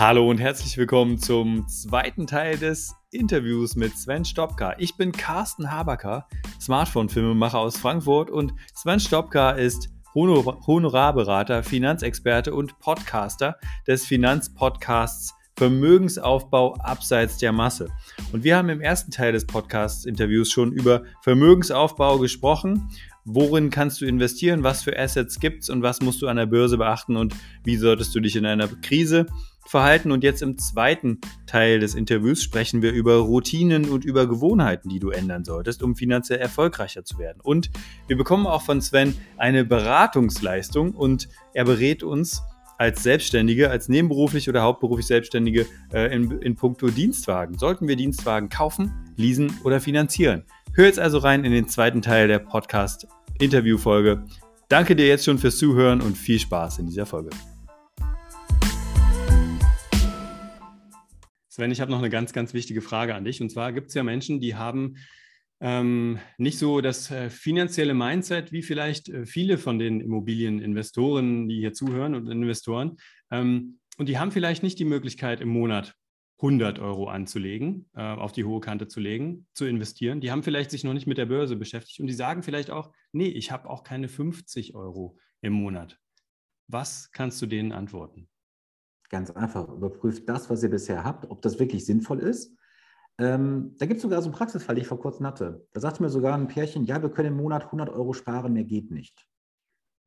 Hallo und herzlich willkommen zum zweiten Teil des Interviews mit Sven Stopka. Ich bin Carsten Habacker, Smartphone-Filmemacher aus Frankfurt und Sven Stopka ist Honorarberater, Finanzexperte und Podcaster des Finanzpodcasts Vermögensaufbau abseits der Masse. Und wir haben im ersten Teil des Podcasts-Interviews schon über Vermögensaufbau gesprochen. Worin kannst du investieren? Was für Assets gibt es und was musst du an der Börse beachten und wie solltest du dich in einer Krise verhalten? Und jetzt im zweiten Teil des Interviews sprechen wir über Routinen und über Gewohnheiten, die du ändern solltest, um finanziell erfolgreicher zu werden. Und wir bekommen auch von Sven eine Beratungsleistung und er berät uns als Selbstständige, als nebenberuflich oder hauptberuflich Selbstständige äh, in, in puncto Dienstwagen. Sollten wir Dienstwagen kaufen, leasen oder finanzieren? Hör jetzt also rein in den zweiten Teil der Podcast-Interview-Folge. Danke dir jetzt schon fürs Zuhören und viel Spaß in dieser Folge. Sven, ich habe noch eine ganz, ganz wichtige Frage an dich. Und zwar gibt es ja Menschen, die haben ähm, nicht so das äh, finanzielle Mindset wie vielleicht äh, viele von den Immobilieninvestoren, die hier zuhören und Investoren. Ähm, und die haben vielleicht nicht die Möglichkeit im Monat 100 Euro anzulegen, äh, auf die hohe Kante zu legen, zu investieren. Die haben vielleicht sich noch nicht mit der Börse beschäftigt und die sagen vielleicht auch, nee, ich habe auch keine 50 Euro im Monat. Was kannst du denen antworten? Ganz einfach, überprüft das, was ihr bisher habt, ob das wirklich sinnvoll ist ähm, da gibt es sogar so einen Praxisfall, den ich vor kurzem hatte. Da sagte mir sogar ein Pärchen, ja, wir können im Monat 100 Euro sparen, mehr geht nicht.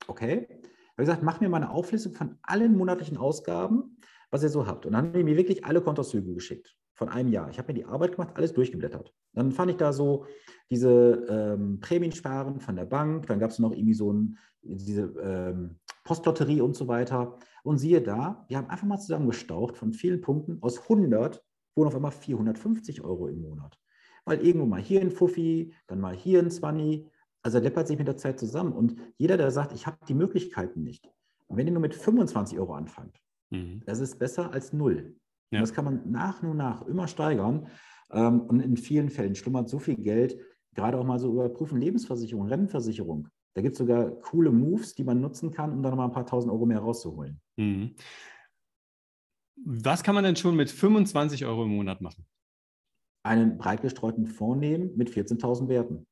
Okay. Ich habe gesagt, mach mir mal eine Auflistung von allen monatlichen Ausgaben, was ihr so habt. Und dann haben die mir wirklich alle Kontozüge geschickt von einem Jahr. Ich habe mir die Arbeit gemacht, alles durchgeblättert. Dann fand ich da so diese ähm, Prämiensparen von der Bank, dann gab es noch irgendwie so ein, diese ähm, Postlotterie und so weiter. Und siehe da, wir haben einfach mal zusammengestaucht von vielen Punkten aus 100 wurden auf einmal 450 Euro im Monat. Weil irgendwo mal hier ein Fuffi, dann mal hier ein Zwanni. Also läppert sich mit der Zeit zusammen. Und jeder, der sagt, ich habe die Möglichkeiten nicht, und wenn ihr nur mit 25 Euro anfangt, mhm. das ist besser als null. Ja. das kann man nach und nach immer steigern. Ähm, und in vielen Fällen schlummert so viel Geld, gerade auch mal so überprüfen, Lebensversicherung, Rentenversicherung. Da gibt es sogar coole Moves, die man nutzen kann, um dann nochmal ein paar tausend Euro mehr rauszuholen. Mhm. Was kann man denn schon mit 25 Euro im Monat machen? Einen breit gestreuten Fonds nehmen mit 14.000 Werten.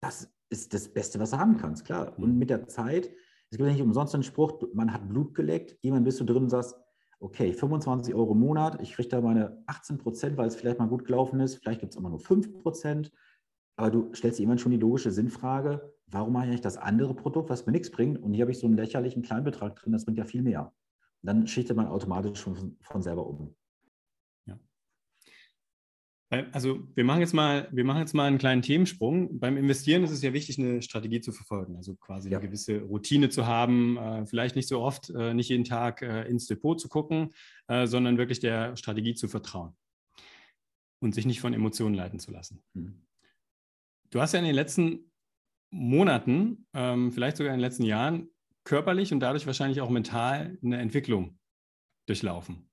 Das ist das Beste, was du haben kannst, klar. Und mhm. mit der Zeit, es gibt ja nicht umsonst einen Spruch, man hat Blut geleckt, jemand bist du drin und sagst, okay, 25 Euro im Monat, ich kriege da meine 18 Prozent, weil es vielleicht mal gut gelaufen ist, vielleicht gibt es immer nur 5 Prozent, aber du stellst dir immer schon die logische Sinnfrage, warum mache ich eigentlich das andere Produkt, was mir nichts bringt und hier habe ich so einen lächerlichen Kleinbetrag drin, das bringt ja viel mehr dann schichtet man automatisch schon von selber um. Ja. Also wir machen jetzt mal, wir machen jetzt mal einen kleinen Themensprung. Beim Investieren ist es ja wichtig, eine Strategie zu verfolgen, also quasi ja. eine gewisse Routine zu haben, äh, vielleicht nicht so oft, äh, nicht jeden Tag äh, ins Depot zu gucken, sondern wirklich der Strategie zu vertrauen und sich nicht von Emotionen leiten zu lassen. Mhm. Du hast ja in den letzten Monaten, ähm, vielleicht sogar in den letzten Jahren, körperlich und dadurch wahrscheinlich auch mental eine Entwicklung durchlaufen.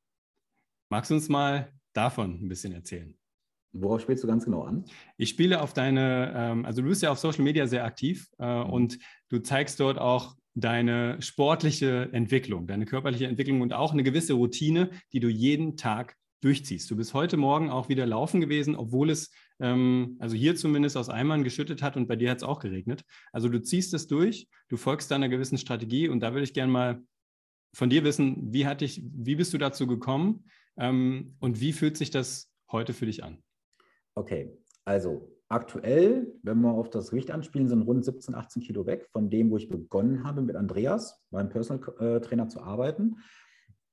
Magst du uns mal davon ein bisschen erzählen? Worauf spielst du ganz genau an? Ich spiele auf deine, ähm, also du bist ja auf Social Media sehr aktiv äh, mhm. und du zeigst dort auch deine sportliche Entwicklung, deine körperliche Entwicklung und auch eine gewisse Routine, die du jeden Tag durchziehst. Du bist heute Morgen auch wieder laufen gewesen, obwohl es ähm, also hier zumindest aus Eimern geschüttet hat und bei dir hat es auch geregnet. Also du ziehst es durch, du folgst deiner gewissen Strategie und da würde ich gerne mal von dir wissen, wie, hat dich, wie bist du dazu gekommen ähm, und wie fühlt sich das heute für dich an? Okay, also aktuell, wenn wir auf das Gewicht anspielen, sind rund 17, 18 Kilo weg von dem, wo ich begonnen habe, mit Andreas, meinem Personal äh, Trainer, zu arbeiten.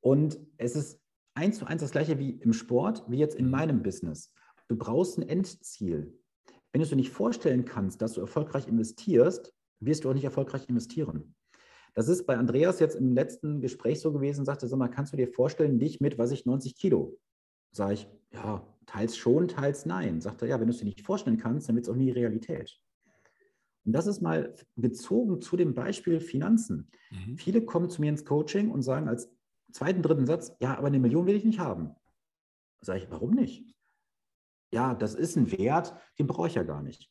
Und es ist eins zu eins das gleiche wie im Sport, wie jetzt in mhm. meinem Business. Du brauchst ein Endziel. Wenn du dir nicht vorstellen kannst, dass du erfolgreich investierst, wirst du auch nicht erfolgreich investieren. Das ist bei Andreas jetzt im letzten Gespräch so gewesen, sagte, sag mal, kannst du dir vorstellen, dich mit, was ich, 90 Kilo? Sage ich, ja, teils schon, teils nein. Sagt er, ja, wenn du es dir nicht vorstellen kannst, dann wird es auch nie Realität. Und das ist mal bezogen zu dem Beispiel Finanzen. Mhm. Viele kommen zu mir ins Coaching und sagen als zweiten, dritten Satz, ja, aber eine Million will ich nicht haben. Sage ich, warum nicht? Ja, das ist ein Wert, den brauche ich ja gar nicht.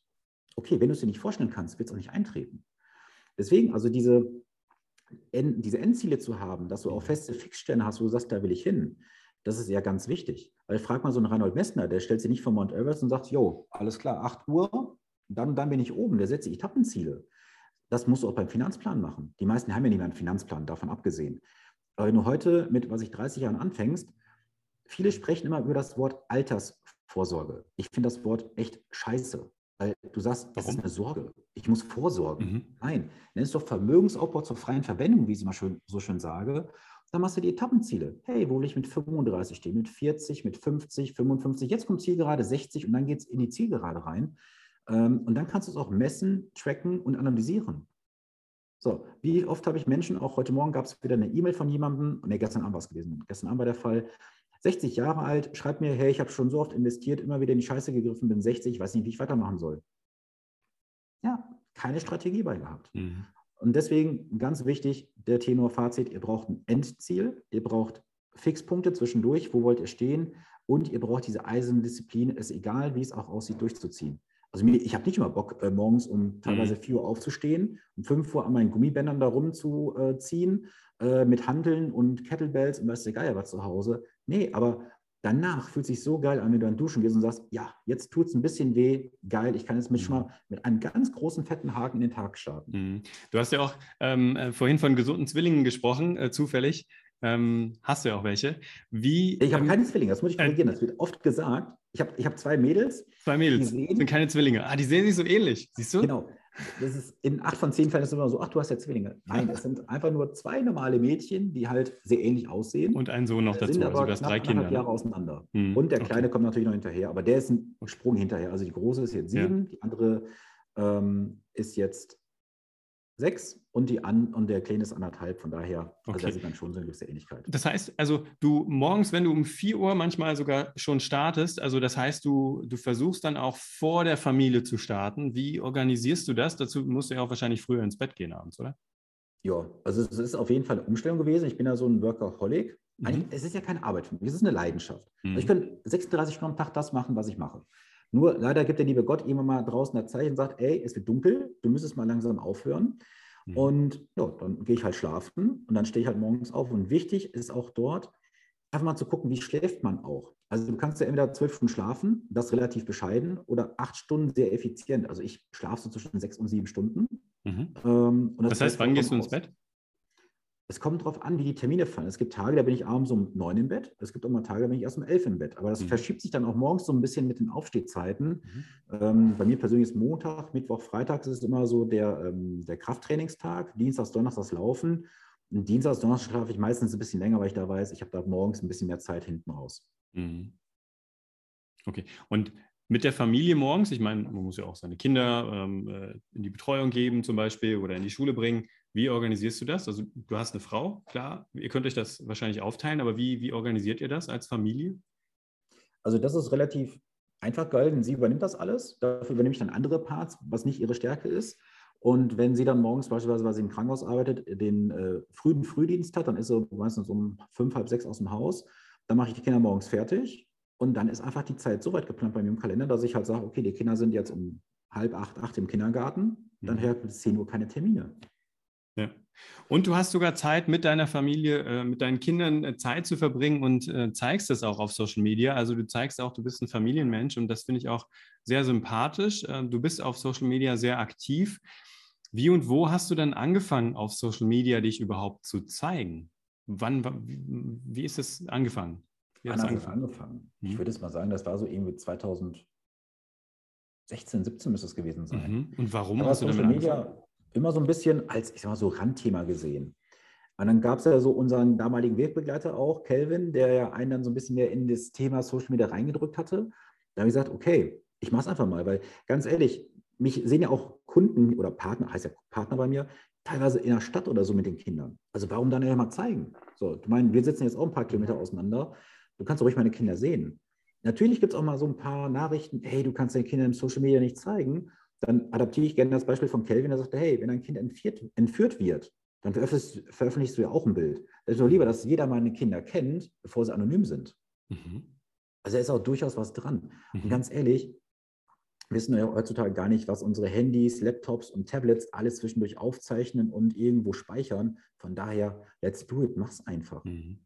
Okay, wenn du es dir nicht vorstellen kannst, wird es auch nicht eintreten. Deswegen, also diese diese Endziele zu haben, dass du auch feste Fixstellen hast, wo du sagst, da will ich hin, das ist ja ganz wichtig. Weil frag mal so einen Reinhold Messner, der stellt sich nicht vor Mount Everest und sagt, jo, alles klar, 8 Uhr, dann, dann bin ich oben, der setzt sich Etappenziele. Das musst du auch beim Finanzplan machen. Die meisten haben ja nicht mehr einen Finanzplan, davon abgesehen. Aber wenn du heute mit, was ich 30 Jahren anfängst, viele sprechen immer über das Wort Altersvorsorge. Ich finde das Wort echt scheiße. Weil du sagst, das ist eine Sorge. Ich muss vorsorgen. Mhm. Nein, nenn es doch Vermögensaufbau zur freien Verwendung, wie ich es immer schön, so schön sage. Dann machst du die Etappenziele. Hey, wo will ich mit 35 stehen, mit 40, mit 50, 55? Jetzt kommt Zielgerade 60 und dann geht es in die Zielgerade rein. Ähm, und dann kannst du es auch messen, tracken und analysieren. So, wie oft habe ich Menschen, auch heute Morgen gab es wieder eine E-Mail von jemandem, ne, gestern Abend war es gewesen, gestern Abend war der Fall, 60 Jahre alt, schreibt mir, hey, ich habe schon so oft investiert, immer wieder in die Scheiße gegriffen, bin 60, ich weiß nicht, wie ich weitermachen soll. Ja, keine Strategie bei gehabt. Mhm. Und deswegen ganz wichtig, der Tenor Fazit, ihr braucht ein Endziel, ihr braucht Fixpunkte zwischendurch, wo wollt ihr stehen und ihr braucht diese eiserne Disziplin, es egal, wie es auch aussieht, durchzuziehen. Also ich habe nicht immer Bock, äh, morgens um teilweise 4 mhm. Uhr aufzustehen, um 5 Uhr an meinen Gummibändern da rumzuziehen, äh, mit Handeln und Kettlebells und weißt du, Geier was zu Hause. Nee, aber danach fühlt sich so geil an, wenn du dann duschen gehst und sagst, ja, jetzt tut es ein bisschen weh, geil, ich kann jetzt mit, schon mhm. mal mit einem ganz großen fetten Haken in den Tag starten. Mhm. Du hast ja auch ähm, äh, vorhin von gesunden Zwillingen gesprochen, äh, zufällig. Ähm, hast du ja auch welche. Wie, ich habe ähm, keine Zwillinge, das muss ich korrigieren. Äh, das wird oft gesagt. Ich habe ich hab zwei Mädels. Zwei Mädels, die sind keine Zwillinge. Ah, die sehen sich so ähnlich, siehst du? Genau das ist in acht von zehn Fällen ist es immer so, ach, du hast ja Zwillinge. Nein, es sind einfach nur zwei normale Mädchen, die halt sehr ähnlich aussehen. Und ein Sohn noch dazu, sind also du hast drei Kinder. Ne? Jahre auseinander. Hm. Und der Kleine okay. kommt natürlich noch hinterher, aber der ist ein Sprung hinterher. Also die große ist jetzt sieben, ja. die andere ähm, ist jetzt sechs und, die an, und der Kleine ist anderthalb. Von daher, okay. also da sieht man schon so eine gewisse Ähnlichkeit. Das heißt, also du morgens, wenn du um 4 Uhr manchmal sogar schon startest, also das heißt, du, du versuchst dann auch vor der Familie zu starten. Wie organisierst du das? Dazu musst du ja auch wahrscheinlich früher ins Bett gehen abends, oder? Ja, also es ist auf jeden Fall eine Umstellung gewesen. Ich bin ja so ein Workaholic. Mhm. Es ist ja keine Arbeit für mich, es ist eine Leidenschaft. Mhm. ich kann 36 Stunden am Tag das machen, was ich mache. Nur leider gibt der liebe Gott immer mal draußen das Zeichen und sagt, ey, es wird dunkel, du müsstest mal langsam aufhören. Mhm. Und ja, dann gehe ich halt schlafen und dann stehe ich halt morgens auf. Und wichtig ist auch dort, einfach mal zu gucken, wie schläft man auch. Also du kannst ja entweder zwölf Stunden schlafen, das relativ bescheiden, oder acht Stunden sehr effizient. Also ich schlafe so zwischen sechs und sieben Stunden. Mhm. Ähm, das, das heißt, wann gehst du ins Bett? Es kommt darauf an, wie die Termine fallen. Es gibt Tage, da bin ich abends um neun im Bett. Es gibt auch mal Tage, da bin ich erst um elf im Bett. Aber das mhm. verschiebt sich dann auch morgens so ein bisschen mit den Aufstehzeiten. Mhm. Ähm, bei mir persönlich ist Montag, Mittwoch, Freitag ist es immer so der, ähm, der Krafttrainingstag. Dienstags, Donnerstags Laufen. Und Dienstags, Donnerstags schlafe ich meistens ein bisschen länger, weil ich da weiß, ich habe da morgens ein bisschen mehr Zeit hinten raus. Mhm. Okay. Und mit der Familie morgens, ich meine, man muss ja auch seine Kinder ähm, äh, in die Betreuung geben zum Beispiel oder in die Schule bringen. Wie organisierst du das? Also du hast eine Frau, klar, ihr könnt euch das wahrscheinlich aufteilen, aber wie, wie organisiert ihr das als Familie? Also das ist relativ einfach gehalten. Sie übernimmt das alles. Dafür übernehme ich dann andere Parts, was nicht ihre Stärke ist. Und wenn sie dann morgens beispielsweise, weil sie im Krankenhaus arbeitet, den äh, frühen Frühdienst hat, dann ist sie meistens um fünf, halb sechs aus dem Haus. Dann mache ich die Kinder morgens fertig. Und dann ist einfach die Zeit so weit geplant bei mir im Kalender, dass ich halt sage, okay, die Kinder sind jetzt um halb acht, acht im Kindergarten. Dann mhm. hört bis zehn Uhr keine Termine. Ja. Und du hast sogar Zeit mit deiner Familie, äh, mit deinen Kindern äh, Zeit zu verbringen und äh, zeigst das auch auf Social Media. Also du zeigst auch, du bist ein Familienmensch und das finde ich auch sehr sympathisch. du bist auf Social Media sehr aktiv. Wie und wo hast du dann angefangen, auf Social Media dich überhaupt zu zeigen? Wann, wie ist es angefangen? Wie Wann angefangen? angefangen? Ich hm. würde jetzt mal sagen, das war so irgendwie 2016, 17 müsste es gewesen sein. Mhm. Und warum hast du damit Media, angefangen? Immer so ein bisschen als, ich sag mal so, Randthema gesehen. Und dann gab es ja so unseren damaligen Wegbegleiter auch, Kelvin, der ja einen dann so ein bisschen mehr in das Thema Social Media reingedrückt hatte. Da habe ich gesagt, okay, ich mache es einfach mal, weil ganz ehrlich, mich sehen ja auch Kunden oder Partner, heißt ja Partner bei mir, teilweise in der Stadt oder so mit den Kindern. Also warum dann ja mal zeigen? So, du meinst, wir sitzen jetzt auch ein paar Kilometer auseinander. Du kannst doch ruhig meine Kinder sehen. Natürlich gibt es auch mal so ein paar Nachrichten, hey, du kannst deine Kinder im Social Media nicht zeigen dann adaptiere ich gerne das Beispiel von Kelvin, der sagte, hey, wenn ein Kind entführt, entführt wird, dann veröffentlichst, du ja auch ein Bild. Das ist doch lieber, dass jeder meine Kinder kennt, bevor sie anonym sind. Mhm. Also da ist auch durchaus was dran. Mhm. Und ganz ehrlich, wissen ja heutzutage gar nicht, was unsere Handys, Laptops und Tablets alles zwischendurch aufzeichnen und irgendwo speichern. Von daher, let's do it, mach's einfach. Mhm.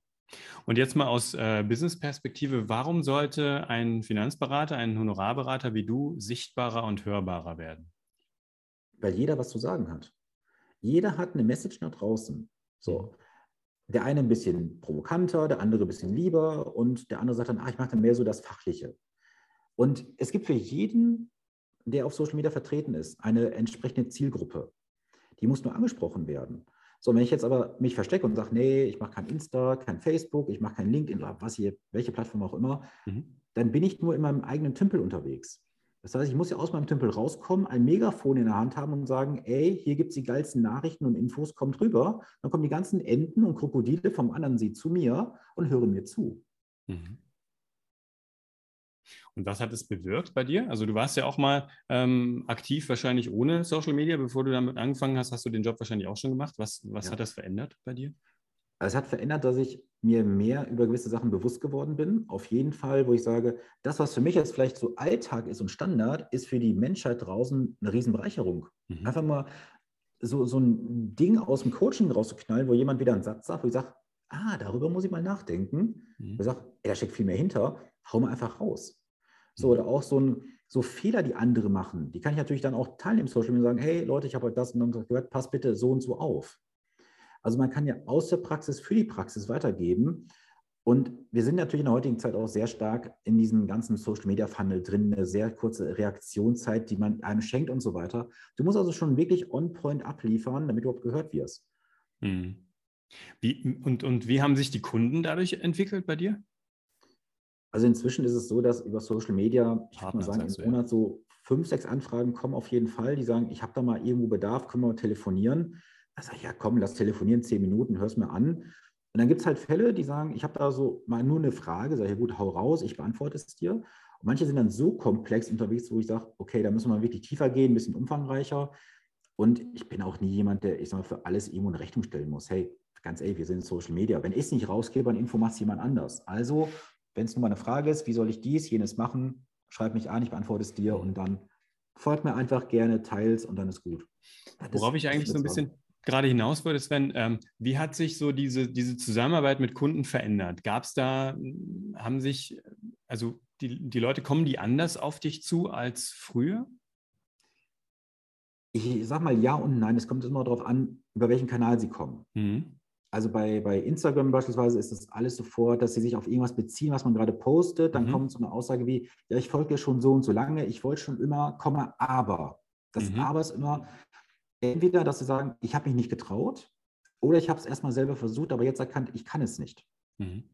Und jetzt mal aus äh, Business-Perspektive, warum sollte ein Finanzberater, ein Honorarberater wie du sichtbarer und hörbarer werden? Weil jeder was zu sagen hat. Jeder hat eine Message nach draußen. So. Mhm. Der eine ein bisschen provokanter, der andere ein bisschen lieber und der andere sagt dann, ah, ich mache dann mehr so das Fachliche. Und es gibt für jeden, der auf Social Media vertreten ist, eine entsprechende Zielgruppe. Die muss nur angesprochen werden. So, wenn ich jetzt aber mich verstecke und sage, nee, ich mache kein Insta, kein Facebook, ich mache kein LinkedIn, was hier, welche Plattform auch immer, mhm. dann bin ich nur in meinem eigenen Tümpel unterwegs. Das heißt, ich muss ja aus meinem Tümpel rauskommen, ein Megafon in der Hand haben und sagen, ey, hier gibt es die geilsten Nachrichten und Infos, kommt rüber. Dann kommen die ganzen Enten und Krokodile vom anderen See zu mir und hören mir zu. Mhm. Und was hat es bewirkt bei dir? Also du warst ja auch mal ähm, aktiv, wahrscheinlich ohne Social Media. Bevor du damit angefangen hast, hast du den Job wahrscheinlich auch schon gemacht. Was, was ja. hat das verändert bei dir? Also es hat verändert, dass ich mir mehr über gewisse Sachen bewusst geworden bin. Auf jeden Fall, wo ich sage, das, was für mich jetzt vielleicht so Alltag ist und Standard, ist für die Menschheit draußen eine Riesenbereicherung. Mhm. Einfach mal so, so ein Ding aus dem Coaching rauszuknallen, wo jemand wieder einen Satz sagt, wo ich sage, ah, darüber muss ich mal nachdenken. Mhm. Ich sage, ey, da steckt viel mehr hinter, hau mal einfach raus. So, oder auch so, ein, so Fehler, die andere machen, die kann ich natürlich dann auch teilen im Social Media und sagen, hey Leute, ich habe heute das und das gehört, pass bitte so und so auf. Also man kann ja aus der Praxis für die Praxis weitergeben. Und wir sind natürlich in der heutigen Zeit auch sehr stark in diesem ganzen Social Media Funnel drin, eine sehr kurze Reaktionszeit, die man einem schenkt und so weiter. Du musst also schon wirklich on point abliefern, damit du überhaupt gehört wirst. Hm. Wie, und, und wie haben sich die Kunden dadurch entwickelt bei dir? Also inzwischen ist es so, dass über Social Media, ich würde mal sagen, im Monat so fünf, sechs Anfragen kommen auf jeden Fall, die sagen, ich habe da mal irgendwo Bedarf, können wir mal telefonieren. Da sage ich, ja komm, lass telefonieren, zehn Minuten, hör es mir an. Und dann gibt es halt Fälle, die sagen, ich habe da so mal nur eine Frage, sage ich, ja gut, hau raus, ich beantworte es dir. Und manche sind dann so komplex unterwegs, wo ich sage, okay, da müssen wir wirklich tiefer gehen, ein bisschen umfangreicher. Und ich bin auch nie jemand, der, ich sag mal, für alles irgendwo eine Rechnung stellen muss. Hey, ganz ehrlich, wir sind in Social Media. Wenn ich es nicht rausgebe, eine Info macht jemand anders. Also wenn es nur mal eine Frage ist, wie soll ich dies, jenes machen, schreib mich an, ich beantworte es dir und dann folgt mir einfach gerne, teils und dann ist gut. Das Worauf ich eigentlich so ein bisschen gerade hinaus wollte, Sven, ähm, wie hat sich so diese, diese Zusammenarbeit mit Kunden verändert? Gab es da, haben sich, also die, die Leute, kommen die anders auf dich zu als früher? Ich sag mal ja und nein. Es kommt immer darauf an, über welchen Kanal sie kommen. Mhm also bei, bei Instagram beispielsweise ist das alles sofort, dass sie sich auf irgendwas beziehen, was man gerade postet. Dann mhm. kommt so eine Aussage wie, ja, ich folge dir schon so und so lange, ich wollte schon immer, komme aber. Das mhm. Aber ist immer entweder, dass sie sagen, ich habe mich nicht getraut oder ich habe es erstmal selber versucht, aber jetzt erkannt, ich kann es nicht. Mhm.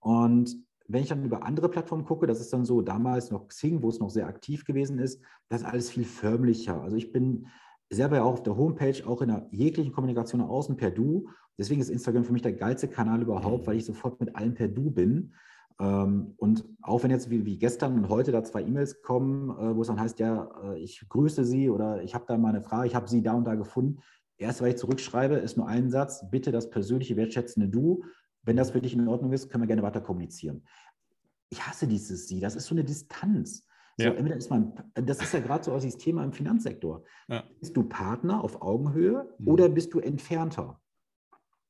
Und wenn ich dann über andere Plattformen gucke, das ist dann so damals noch Xing, wo es noch sehr aktiv gewesen ist, das ist alles viel förmlicher. Also ich bin selber ja auch auf der Homepage, auch in der jeglichen Kommunikation nach außen per Du. Deswegen ist Instagram für mich der geilste Kanal überhaupt, weil ich sofort mit allen per Du bin. Ähm, und auch wenn jetzt wie, wie gestern und heute da zwei E-Mails kommen, äh, wo es dann heißt, ja, äh, ich grüße Sie oder ich habe da mal eine Frage, ich habe Sie da und da gefunden. Erst, weil ich zurückschreibe, ist nur ein Satz, bitte das persönliche, wertschätzende Du. Wenn das für dich in Ordnung ist, können wir gerne weiter kommunizieren. Ich hasse dieses Sie, das ist so eine Distanz. So, ja. ist man, das ist ja gerade so aus dieses Thema im Finanzsektor. Ja. Bist du Partner auf Augenhöhe mhm. oder bist du entfernter?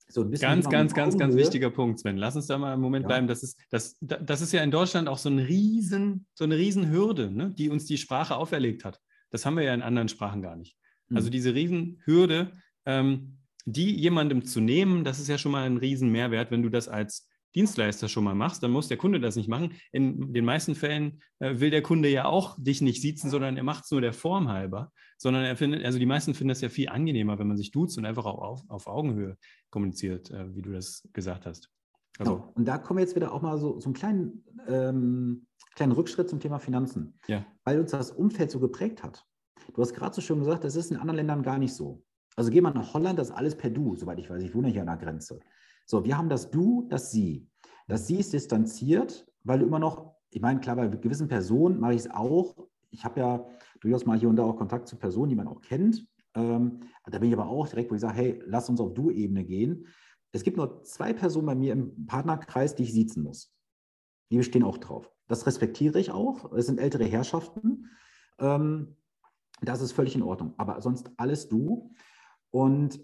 So ganz, ganz, ganz, ganz wichtiger Punkt, Sven. Lass uns da mal einen Moment ja. bleiben. Das ist, das, das ist ja in Deutschland auch so, ein Riesen, so eine Riesenhürde, ne, die uns die Sprache auferlegt hat. Das haben wir ja in anderen Sprachen gar nicht. Mhm. Also diese Riesenhürde, ähm, die jemandem zu nehmen, das ist ja schon mal ein Riesenmehrwert, wenn du das als Dienstleister schon mal machst, dann muss der Kunde das nicht machen. In den meisten Fällen äh, will der Kunde ja auch dich nicht siezen, sondern er macht es nur der Form halber. Sondern er findet, also die meisten finden das ja viel angenehmer, wenn man sich duzt und einfach auch auf, auf Augenhöhe kommuniziert, äh, wie du das gesagt hast. Also, genau. Und da kommen wir jetzt wieder auch mal so, so einen kleinen, ähm, kleinen Rückschritt zum Thema Finanzen, ja. weil uns das Umfeld so geprägt hat. Du hast gerade so schön gesagt, das ist in anderen Ländern gar nicht so. Also geh mal nach Holland, das ist alles per Du, soweit ich weiß. Ich wohne hier an der Grenze. So, wir haben das Du, das Sie. Das Sie ist distanziert, weil du immer noch, ich meine, klar, bei gewissen Personen mache ich es auch. Ich habe ja durchaus mal hier und da auch Kontakt zu Personen, die man auch kennt. Ähm, da bin ich aber auch direkt, wo ich sage, hey, lass uns auf Du-Ebene gehen. Es gibt nur zwei Personen bei mir im Partnerkreis, die ich siezen muss. Die bestehen auch drauf. Das respektiere ich auch. Es sind ältere Herrschaften. Ähm, das ist völlig in Ordnung. Aber sonst alles du. Und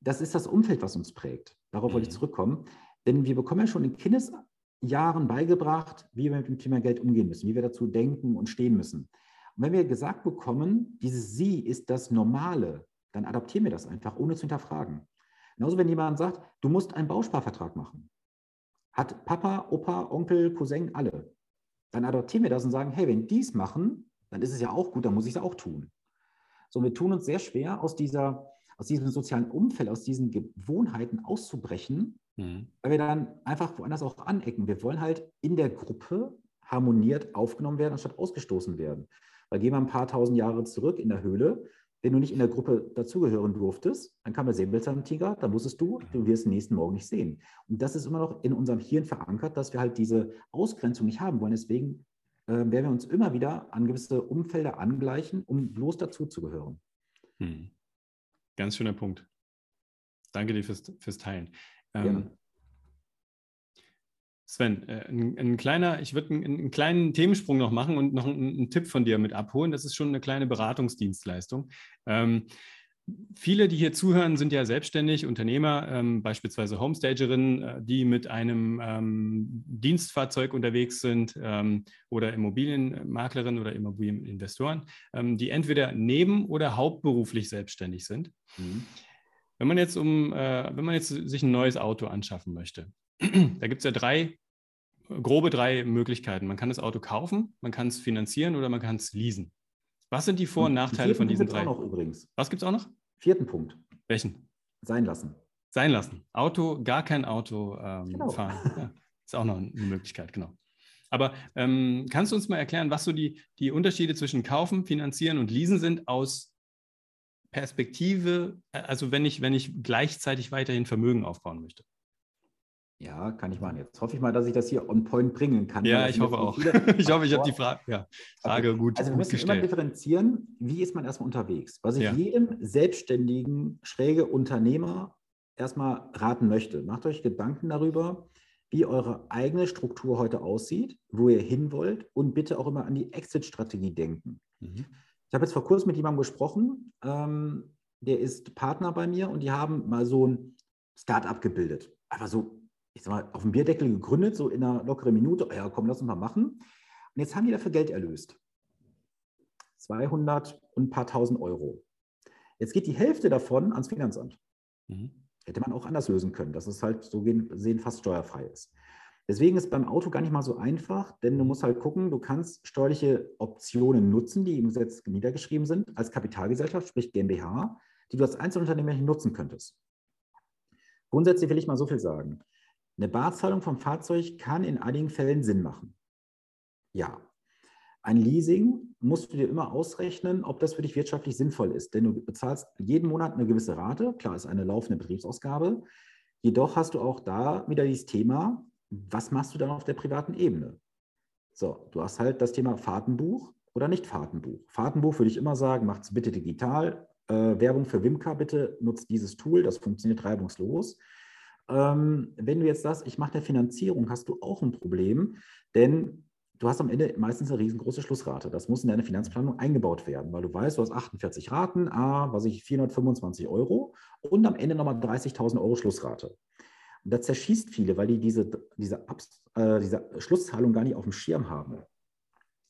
das ist das Umfeld, was uns prägt. Darauf mhm. wollte ich mhm. zurückkommen. Denn wir bekommen ja schon in Kindesjahren beigebracht, wie wir mit dem Thema Geld umgehen müssen, wie wir dazu denken und stehen müssen. Und wenn wir gesagt bekommen, dieses Sie ist das Normale, dann adaptieren wir das einfach, ohne zu hinterfragen. Genauso, wenn jemand sagt, du musst einen Bausparvertrag machen. Hat Papa, Opa, Onkel, Cousin, alle. Dann adaptieren wir das und sagen, hey, wenn die es machen, dann ist es ja auch gut, dann muss ich es auch tun. So, wir tun uns sehr schwer, aus, dieser, aus diesem sozialen Umfeld, aus diesen Gewohnheiten auszubrechen, mhm. weil wir dann einfach woanders auch anecken. Wir wollen halt in der Gruppe harmoniert aufgenommen werden, anstatt ausgestoßen werden. Weil gehen wir ein paar tausend Jahre zurück in der Höhle, wenn du nicht in der Gruppe dazugehören durftest, dann kam der Säbelzahntiger, dann wusstest du, du wirst den nächsten Morgen nicht sehen. Und das ist immer noch in unserem Hirn verankert, dass wir halt diese Ausgrenzung nicht haben wollen. Deswegen äh, werden wir uns immer wieder an gewisse Umfelder angleichen, um bloß dazuzugehören. Hm. Ganz schöner Punkt. Danke dir fürs, fürs Teilen. Ähm, Sven, äh, ein, ein, kleiner, ich würde einen, einen, kleinen Themensprung noch machen und noch einen, einen, Tipp von dir mit abholen. Das ist schon eine kleine Beratungsdienstleistung. Ähm, viele, die hier zuhören, sind ja selbstständig Unternehmer, ähm, beispielsweise Homestagerinnen, äh, die mit einem ähm, Dienstfahrzeug unterwegs sind ähm, oder Immobilienmaklerinnen oder Immobilieninvestoren, ähm, die entweder neben- oder hauptberuflich selbstständig sind. Mhm. Wenn man jetzt um, äh, wenn man jetzt sich ein neues Auto anschaffen möchte, da gibt es ja drei, grobe drei Möglichkeiten. Man kann das Auto kaufen, man kann es finanzieren oder man kann es leasen. Was sind die Vor- und Nachteile von diesen drei? Auch noch übrigens. Was gibt es auch noch? Vierten Punkt. Welchen? Sein lassen. Sein lassen. Auto, gar kein Auto ähm, genau. fahren. Ja, ist auch noch eine Möglichkeit, genau. Aber ähm, kannst du uns mal erklären, was so die, die Unterschiede zwischen kaufen, finanzieren und leasen sind aus Perspektive, äh, also wenn ich, wenn ich gleichzeitig weiterhin Vermögen aufbauen möchte? Ja, kann ich machen. Jetzt hoffe ich mal, dass ich das hier on point bringen kann. Ja, ich hoffe auch. ich hoffe, ich habe die Frage, ja, Frage okay. gut Also wir müssen gestellt. immer differenzieren, wie ist man erstmal unterwegs. Was ich ja. jedem selbstständigen, schräge Unternehmer erstmal raten möchte, macht euch Gedanken darüber, wie eure eigene Struktur heute aussieht, wo ihr hin wollt und bitte auch immer an die Exit-Strategie denken. Mhm. Ich habe jetzt vor kurzem mit jemandem gesprochen, ähm, der ist Partner bei mir und die haben mal so ein Start-up gebildet. Aber so ich sag mal, auf dem Bierdeckel gegründet, so in einer lockeren Minute. Ja, komm, lass uns mal machen. Und jetzt haben die dafür Geld erlöst. 200 und ein paar tausend Euro. Jetzt geht die Hälfte davon ans Finanzamt. Mhm. Hätte man auch anders lösen können, dass es halt so sehen fast steuerfrei ist. Deswegen ist beim Auto gar nicht mal so einfach, denn du musst halt gucken, du kannst steuerliche Optionen nutzen, die im Gesetz niedergeschrieben sind, als Kapitalgesellschaft, sprich GmbH, die du als Einzelunternehmer nutzen könntest. Grundsätzlich will ich mal so viel sagen. Eine Barzahlung vom Fahrzeug kann in einigen Fällen Sinn machen. Ja. Ein Leasing musst du dir immer ausrechnen, ob das für dich wirtschaftlich sinnvoll ist. Denn du bezahlst jeden Monat eine gewisse Rate. Klar, ist eine laufende Betriebsausgabe. Jedoch hast du auch da wieder dieses Thema, was machst du dann auf der privaten Ebene? So, du hast halt das Thema Fahrtenbuch oder nicht Fahrtenbuch. Fahrtenbuch würde ich immer sagen, macht es bitte digital. Äh, Werbung für Wimka, bitte nutzt dieses Tool, das funktioniert reibungslos. Ähm, wenn du jetzt sagst, ich mache der Finanzierung, hast du auch ein Problem, denn du hast am Ende meistens eine riesengroße Schlussrate. Das muss in deine Finanzplanung eingebaut werden, weil du weißt, du hast 48 Raten, a, was ich 425 Euro und am Ende nochmal 30.000 Euro Schlussrate. Und das zerschießt viele, weil die diese, diese, Abs, äh, diese Schlusszahlung gar nicht auf dem Schirm haben.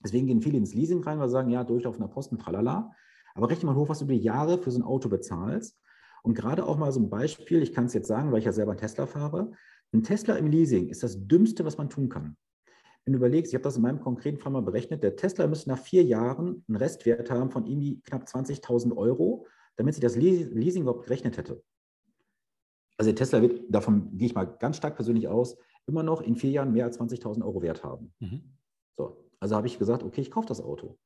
Deswegen gehen viele ins Leasing rein, weil sie sagen, ja, durchlaufender Posten, tralala. Aber rechne mal hoch, was du über Jahre für so ein Auto bezahlst. Und gerade auch mal so ein Beispiel, ich kann es jetzt sagen, weil ich ja selber einen Tesla fahre. Ein Tesla im Leasing ist das Dümmste, was man tun kann. Wenn du überlegst, ich habe das in meinem konkreten Fall mal berechnet, der Tesla müsste nach vier Jahren einen Restwert haben von irgendwie knapp 20.000 Euro, damit sich das Leasing überhaupt gerechnet hätte. Also der Tesla wird, davon gehe ich mal ganz stark persönlich aus, immer noch in vier Jahren mehr als 20.000 Euro Wert haben. Mhm. So, also habe ich gesagt, okay, ich kaufe das Auto.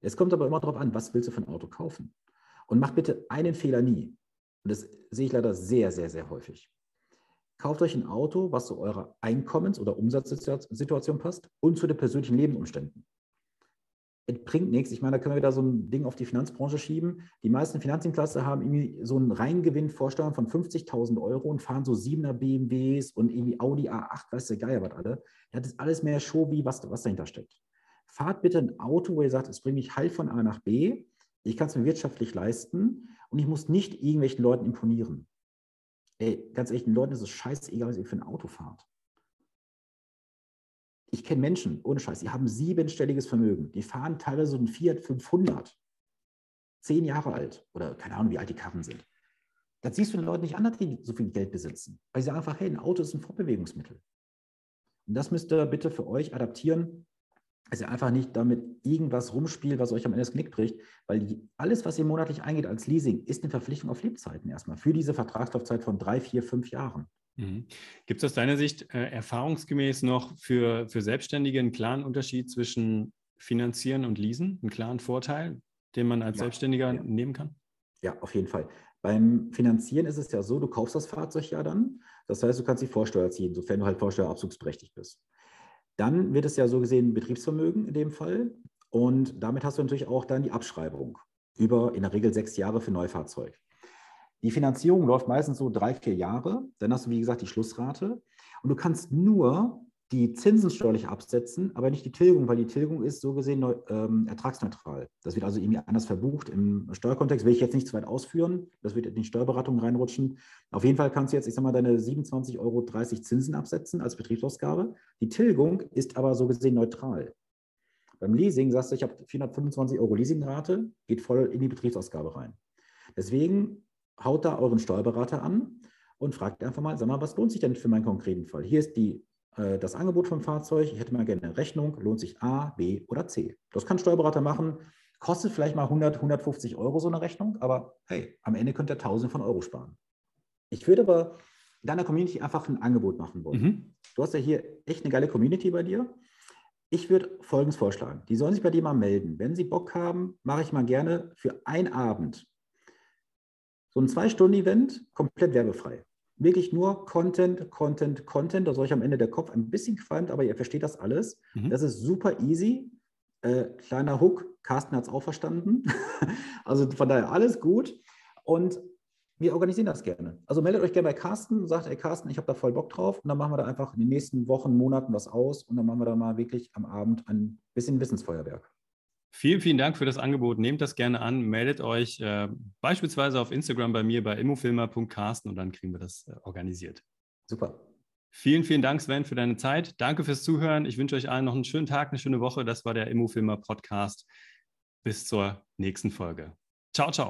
Es kommt aber immer darauf an, was willst du für ein Auto kaufen? Und macht bitte einen Fehler nie. Und das sehe ich leider sehr, sehr, sehr häufig. Kauft euch ein Auto, was zu eurer Einkommens- oder Umsatzsituation passt und zu den persönlichen Lebensumständen. Es bringt nichts. Ich meine, da können wir wieder so ein Ding auf die Finanzbranche schieben. Die meisten Finanzdienstleister haben irgendwie so einen Reingewinn Vorstellung von 50.000 Euro und fahren so 7er BMWs und irgendwie Audi A8, weißt du, Geier was alle. Das ist alles mehr Show, wie was, was dahinter steckt. Fahrt bitte ein Auto, wo ihr sagt, es bringt mich heil von A nach B, ich kann es mir wirtschaftlich leisten und ich muss nicht irgendwelchen Leuten imponieren. Ey, ganz ehrlich, den Leuten ist es scheißegal, was ihr für ein Auto fahrt. Ich kenne Menschen, ohne Scheiß, die haben siebenstelliges Vermögen. Die fahren teilweise so ein Fiat 500. Zehn Jahre alt. Oder keine Ahnung, wie alt die Karren sind. Das siehst du den Leuten nicht an, dass die so viel Geld besitzen. Weil sie sagen einfach, hey, ein Auto ist ein Fortbewegungsmittel. Und das müsst ihr bitte für euch adaptieren, dass ihr einfach nicht damit irgendwas rumspielt, was euch am Ende das Knick bricht, weil alles, was ihr monatlich eingeht als Leasing, ist eine Verpflichtung auf Lebzeiten erstmal für diese Vertragslaufzeit von drei, vier, fünf Jahren. Mhm. Gibt es aus deiner Sicht äh, erfahrungsgemäß noch für, für Selbstständige einen klaren Unterschied zwischen Finanzieren und Leasen, einen klaren Vorteil, den man als ja, Selbstständiger ja. nehmen kann? Ja, auf jeden Fall. Beim Finanzieren ist es ja so, du kaufst das Fahrzeug ja dann. Das heißt, du kannst die Vorsteuer ziehen, sofern du halt vorsteuerabzugsberechtigt bist. Dann wird es ja so gesehen Betriebsvermögen in dem Fall. Und damit hast du natürlich auch dann die Abschreibung über in der Regel sechs Jahre für Neufahrzeug. Die Finanzierung läuft meistens so drei, vier Jahre. Dann hast du, wie gesagt, die Schlussrate. Und du kannst nur die Zinsen steuerlich absetzen, aber nicht die Tilgung, weil die Tilgung ist so gesehen neu, ähm, ertragsneutral. Das wird also irgendwie anders verbucht. Im Steuerkontext will ich jetzt nicht zu weit ausführen. Das wird in die Steuerberatung reinrutschen. Auf jeden Fall kannst du jetzt, ich sag mal, deine 27,30 Euro Zinsen absetzen als Betriebsausgabe. Die Tilgung ist aber so gesehen neutral. Beim Leasing sagst du, ich habe 425 Euro Leasingrate, geht voll in die Betriebsausgabe rein. Deswegen haut da euren Steuerberater an und fragt einfach mal, sag mal, was lohnt sich denn für meinen konkreten Fall? Hier ist die, äh, das Angebot vom Fahrzeug, ich hätte mal gerne eine Rechnung, lohnt sich A, B oder C. Das kann ein Steuerberater machen, kostet vielleicht mal 100, 150 Euro so eine Rechnung, aber hey, am Ende könnt ihr Tausende von Euro sparen. Ich würde aber deiner Community einfach ein Angebot machen wollen. Mhm. Du hast ja hier echt eine geile Community bei dir. Ich würde Folgendes vorschlagen. Die sollen sich bei dir mal melden. Wenn sie Bock haben, mache ich mal gerne für einen Abend so ein Zwei-Stunden-Event, komplett werbefrei. Wirklich nur Content, Content, Content. Da soll ich am Ende der Kopf ein bisschen qualmt, aber ihr versteht das alles. Mhm. Das ist super easy. Äh, kleiner Hook, Carsten hat es auch verstanden. also von daher alles gut. Und wir organisieren das gerne. Also meldet euch gerne bei Carsten, sagt, ey Carsten, ich habe da voll Bock drauf. Und dann machen wir da einfach in den nächsten Wochen, Monaten was aus. Und dann machen wir da mal wirklich am Abend ein bisschen Wissensfeuerwerk. Vielen, vielen Dank für das Angebot. Nehmt das gerne an. Meldet euch äh, beispielsweise auf Instagram bei mir bei immofilmer.carsten und dann kriegen wir das äh, organisiert. Super. Vielen, vielen Dank, Sven, für deine Zeit. Danke fürs Zuhören. Ich wünsche euch allen noch einen schönen Tag, eine schöne Woche. Das war der Immofilmer Podcast. Bis zur nächsten Folge. Ciao, ciao.